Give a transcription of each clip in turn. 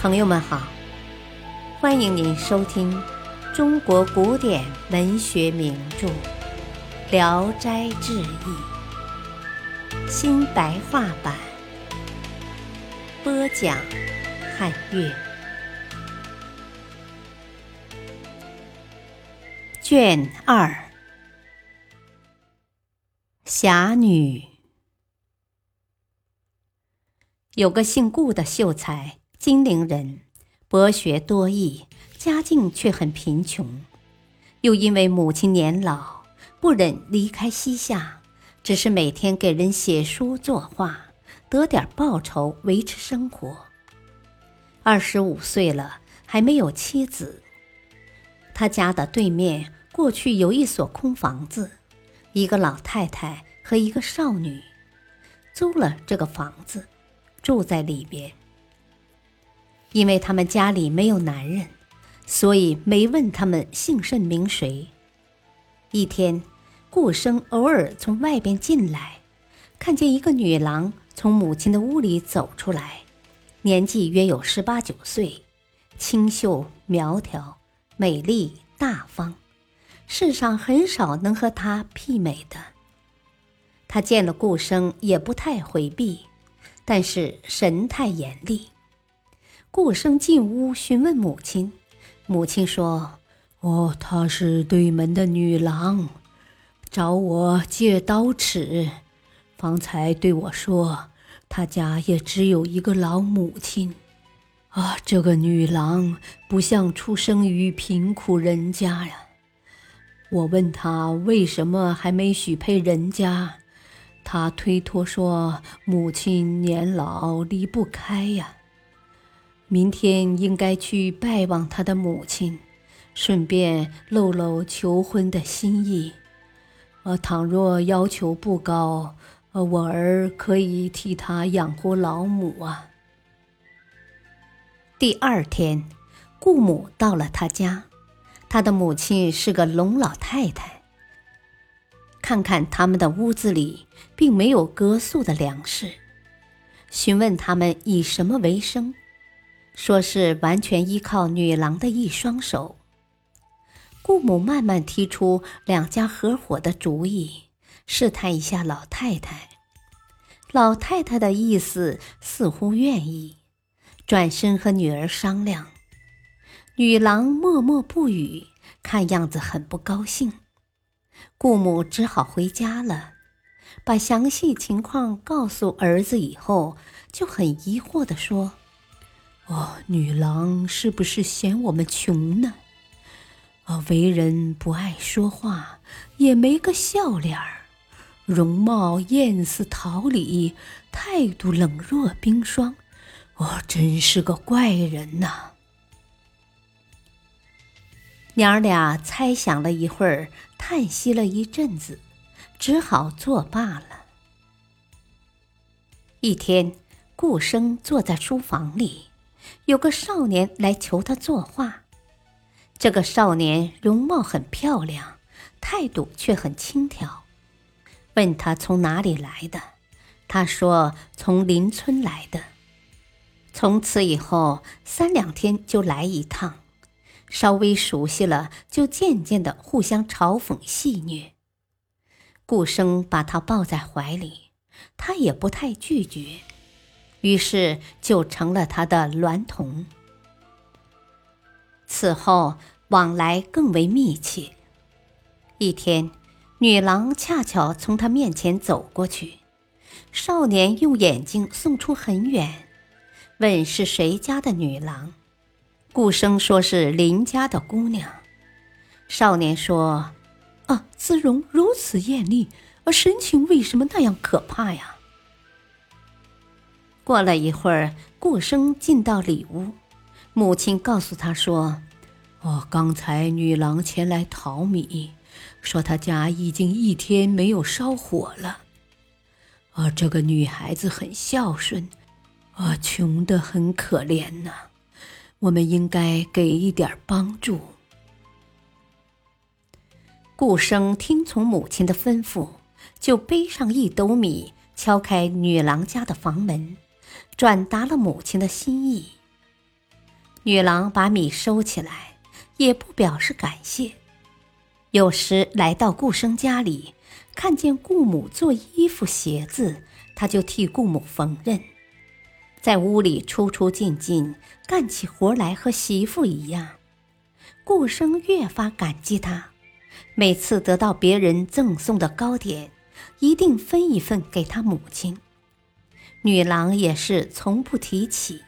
朋友们好，欢迎您收听中国古典文学名著《聊斋志异》新白话版，播讲汉乐，卷二，侠女，有个姓顾的秀才。金陵人，博学多艺，家境却很贫穷。又因为母亲年老，不忍离开西夏，只是每天给人写书作画，得点报酬维持生活。二十五岁了，还没有妻子。他家的对面过去有一所空房子，一个老太太和一个少女租了这个房子，住在里边。因为他们家里没有男人，所以没问他们姓甚名谁。一天，顾生偶尔从外边进来，看见一个女郎从母亲的屋里走出来，年纪约有十八九岁，清秀苗条，美丽大方，世上很少能和她媲美的。他见了顾生也不太回避，但是神态严厉。顾生进屋询问母亲，母亲说：“哦，她是对门的女郎，找我借刀尺。方才对我说，她家也只有一个老母亲。啊，这个女郎不像出生于贫苦人家呀。我问她为什么还没许配人家，她推脱说母亲年老离不开呀。”明天应该去拜望他的母亲，顺便露露求婚的心意。呃，倘若要求不高，呃，我儿可以替他养活老母啊。第二天，顾母到了他家，他的母亲是个聋老太太。看看他们的屋子里并没有隔宿的粮食，询问他们以什么为生。说是完全依靠女郎的一双手。顾母慢慢提出两家合伙的主意，试探一下老太太。老太太的意思似乎愿意，转身和女儿商量。女郎默默不语，看样子很不高兴。顾母只好回家了，把详细情况告诉儿子以后，就很疑惑地说。哦，女郎是不是嫌我们穷呢？哦，为人不爱说话，也没个笑脸儿，容貌艳似桃李，态度冷若冰霜，哦，真是个怪人呐！娘儿俩猜想了一会儿，叹息了一阵子，只好作罢了。一天，顾生坐在书房里。有个少年来求他作画，这个少年容貌很漂亮，态度却很轻佻。问他从哪里来的，他说从邻村来的。从此以后，三两天就来一趟，稍微熟悉了，就渐渐的互相嘲讽戏谑。顾生把他抱在怀里，他也不太拒绝。于是就成了他的娈童。此后往来更为密切。一天，女郎恰巧从他面前走过去，少年用眼睛送出很远，问是谁家的女郎。顾生说是邻家的姑娘。少年说：“啊，姿容如此艳丽，而神情为什么那样可怕呀？”过了一会儿，顾生进到里屋，母亲告诉他说：“哦，刚才女郎前来讨米，说她家已经一天没有烧火了。啊，这个女孩子很孝顺，啊，穷得很可怜呐，我们应该给一点帮助。”顾生听从母亲的吩咐，就背上一兜米，敲开女郎家的房门。转达了母亲的心意。女郎把米收起来，也不表示感谢。有时来到顾生家里，看见顾母做衣服、鞋子，他就替顾母缝纫，在屋里出出进进，干起活来和媳妇一样。顾生越发感激他，每次得到别人赠送的糕点，一定分一份给他母亲。女郎也是从不提起。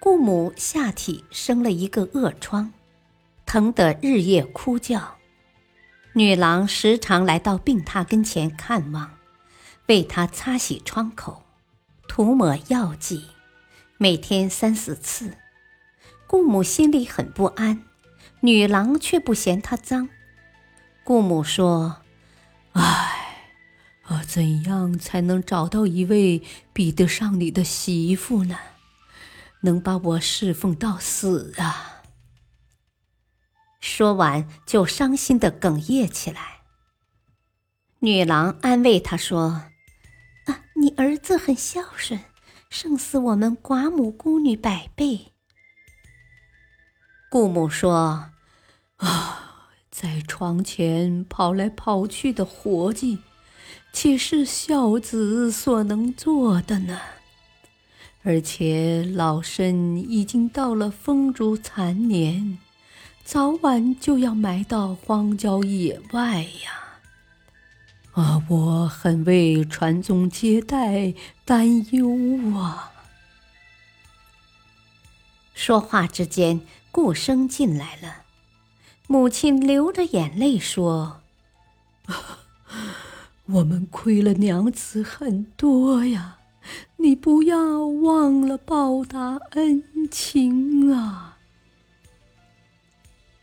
顾母下体生了一个恶疮，疼得日夜哭叫。女郎时常来到病榻跟前看望，为她擦洗疮口，涂抹药剂，每天三四次。顾母心里很不安，女郎却不嫌她脏。顾母说：“唉，啊，怎样才能找到一位比得上你的媳妇呢？”能把我侍奉到死啊！说完，就伤心的哽咽起来。女郎安慰他说：“啊，你儿子很孝顺，胜似我们寡母孤女百倍。”顾母说：“啊，在床前跑来跑去的活计，岂是孝子所能做的呢？”而且老身已经到了风烛残年，早晚就要埋到荒郊野外呀！啊，我很为传宗接代担忧啊！说话之间，顾生进来了，母亲流着眼泪说：“ 我们亏了娘子很多呀。”你不要忘了报答恩情啊！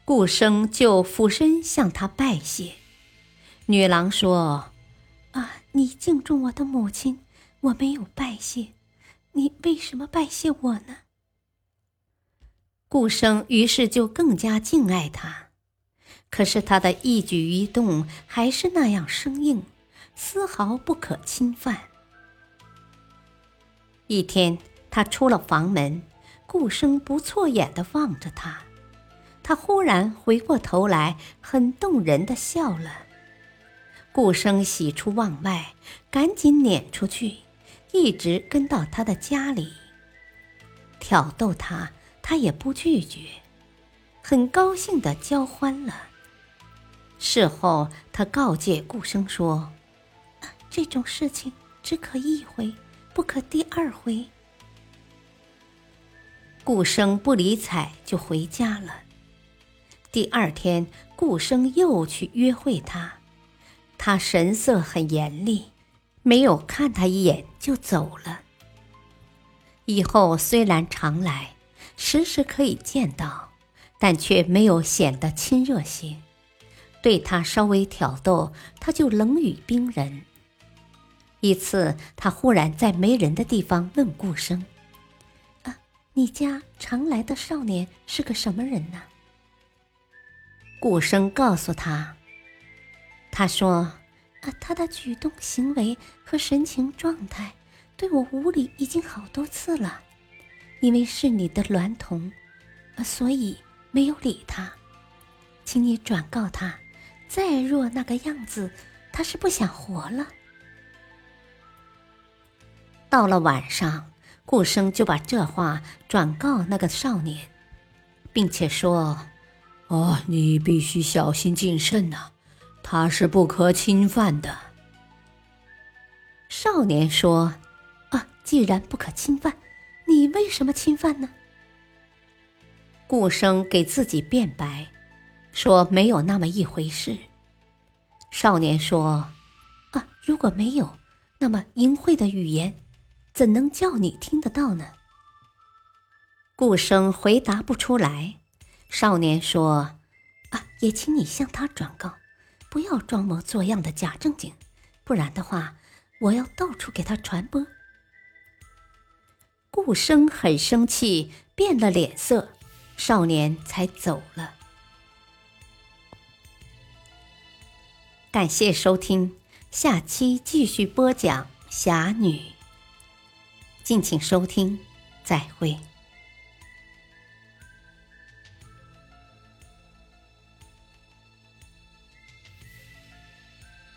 顾生就俯身向他拜谢。女郎说：“啊，你敬重我的母亲，我没有拜谢，你为什么拜谢我呢？”顾生于是就更加敬爱他，可是他的一举一动还是那样生硬，丝毫不可侵犯。一天，他出了房门，顾生不错眼的望着他，他忽然回过头来，很动人的笑了。顾生喜出望外，赶紧撵出去，一直跟到他的家里，挑逗他，他也不拒绝，很高兴的交欢了。事后，他告诫顾生说：“这种事情只可一回。”不可第二回。顾生不理睬，就回家了。第二天，顾生又去约会他，他神色很严厉，没有看他一眼就走了。以后虽然常来，时时可以见到，但却没有显得亲热些。对他稍微挑逗，他就冷语冰人。一次，他忽然在没人的地方问顾生：“啊，你家常来的少年是个什么人呢？”顾生告诉他：“他说，啊，他的举动行为和神情状态对我无礼已经好多次了，因为是你的娈童，啊所以没有理他。请你转告他，再若那个样子，他是不想活了。”到了晚上，顾生就把这话转告那个少年，并且说：“哦，你必须小心谨慎呐，他是不可侵犯的。”少年说：“啊，既然不可侵犯，你为什么侵犯呢？”顾生给自己辩白，说没有那么一回事。少年说：“啊，如果没有，那么淫秽的语言。”怎能叫你听得到呢？顾生回答不出来。少年说：“啊，也请你向他转告，不要装模作样的假正经，不然的话，我要到处给他传播。”顾生很生气，变了脸色，少年才走了。感谢收听，下期继续播讲侠女。敬请收听，再会。